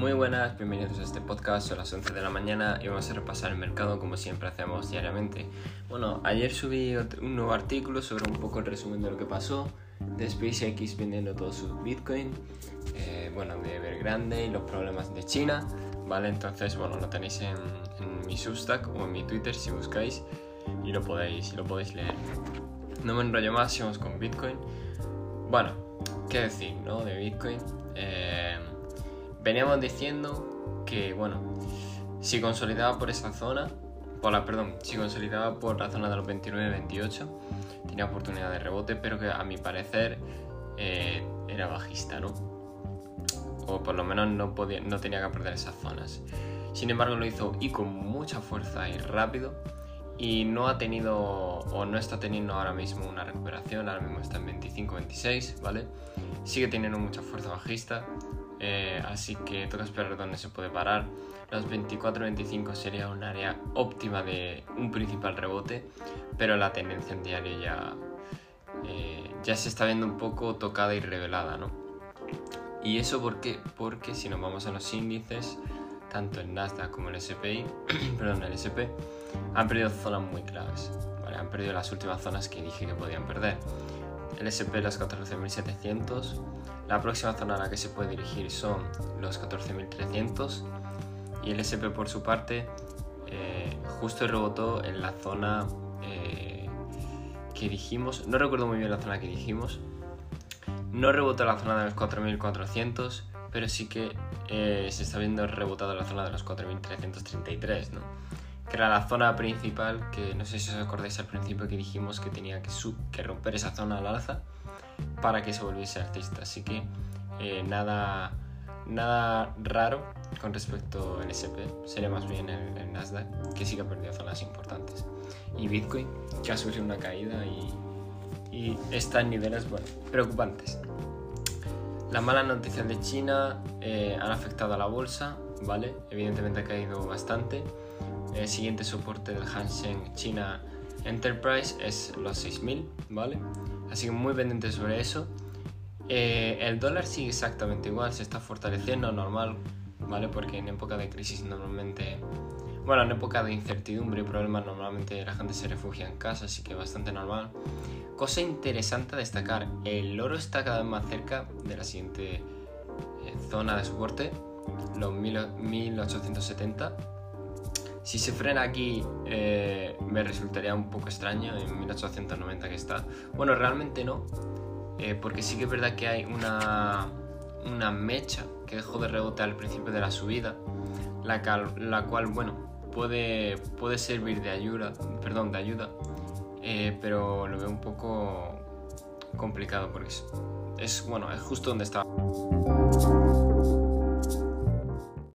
buenas, bienvenidos a este podcast, son las 11 de la mañana y vamos a repasar el mercado como siempre hacemos diariamente. Bueno, ayer subí un nuevo artículo sobre un poco el resumen de lo que pasó, de SpaceX vendiendo todos sus Bitcoin, eh, bueno, de Evergrande y los problemas de China, ¿vale? Entonces, bueno, lo tenéis en, mi Substack o en mi Twitter si buscáis y lo podéis, lo podéis leer. No me enrollo más, sigamos con Bitcoin. Bueno, ¿qué decir, no? De Bitcoin. Eh, veníamos diciendo que, bueno, si consolidaba por esa zona, por la, perdón, si consolidaba por la zona de los 29-28, tenía oportunidad de rebote, pero que a mi parecer eh, era bajista, ¿no? O por lo menos no, podía, no tenía que perder esas zonas. Sin embargo, lo hizo y con mucha fuerza y rápido. Y no ha tenido o no está teniendo ahora mismo una recuperación, ahora mismo está en 25-26, ¿vale? Sigue teniendo mucha fuerza bajista eh, así que toca esperar dónde se puede parar. Los 24-25 sería un área óptima de un principal rebote, pero la tendencia en diario ya, eh, ya se está viendo un poco tocada y revelada, ¿no? ¿Y eso por qué? Porque si nos vamos a los índices, tanto el Nasdaq como el SPI, perdón, el SP, han perdido zonas muy claves, Han perdido las últimas zonas que dije que podían perder. El SP las 14.700, la próxima zona a la que se puede dirigir son los 14.300 y el SP por su parte eh, justo rebotó en la zona eh, que dijimos, no recuerdo muy bien la zona que dijimos, no rebotó la zona de los 4.400, pero sí que eh, se está viendo rebotado la zona de los 4.333, ¿no? Que era la zona principal, que no sé si os acordáis al principio que dijimos que tenía que, que romper esa zona al alza para que se volviese artista. Así que eh, nada, nada raro con respecto al SP, sería más bien el, Nasdaq, que sí que ha perdido zonas importantes. Y Bitcoin, que ha sufrido una caída y, y está en niveles bueno, preocupantes. Las malas noticias de China eh, han afectado a la bolsa, ¿vale? Evidentemente ha caído bastante. El siguiente soporte del Hansen China Enterprise es los 6000, ¿vale? Así que muy pendiente sobre eso. Eh, el dólar sigue exactamente igual, se está fortaleciendo normal, ¿vale? Porque en época de crisis normalmente, bueno, en época de incertidumbre y problemas normalmente la gente se refugia en casa, así que bastante normal. Cosa interesante a destacar, el oro está cada vez más cerca de la siguiente eh, zona de soporte, los 1870 si se frena aquí eh, me resultaría un poco extraño en 1890 que está. Bueno, realmente no, eh, porque sí que es verdad que hay una, una mecha que dejó de rebotar al principio de la subida, la, la cual, bueno, puede, puede servir de ayuda, perdón, de ayuda, eh, pero lo veo un poco complicado porque es, es, bueno, es justo donde estaba.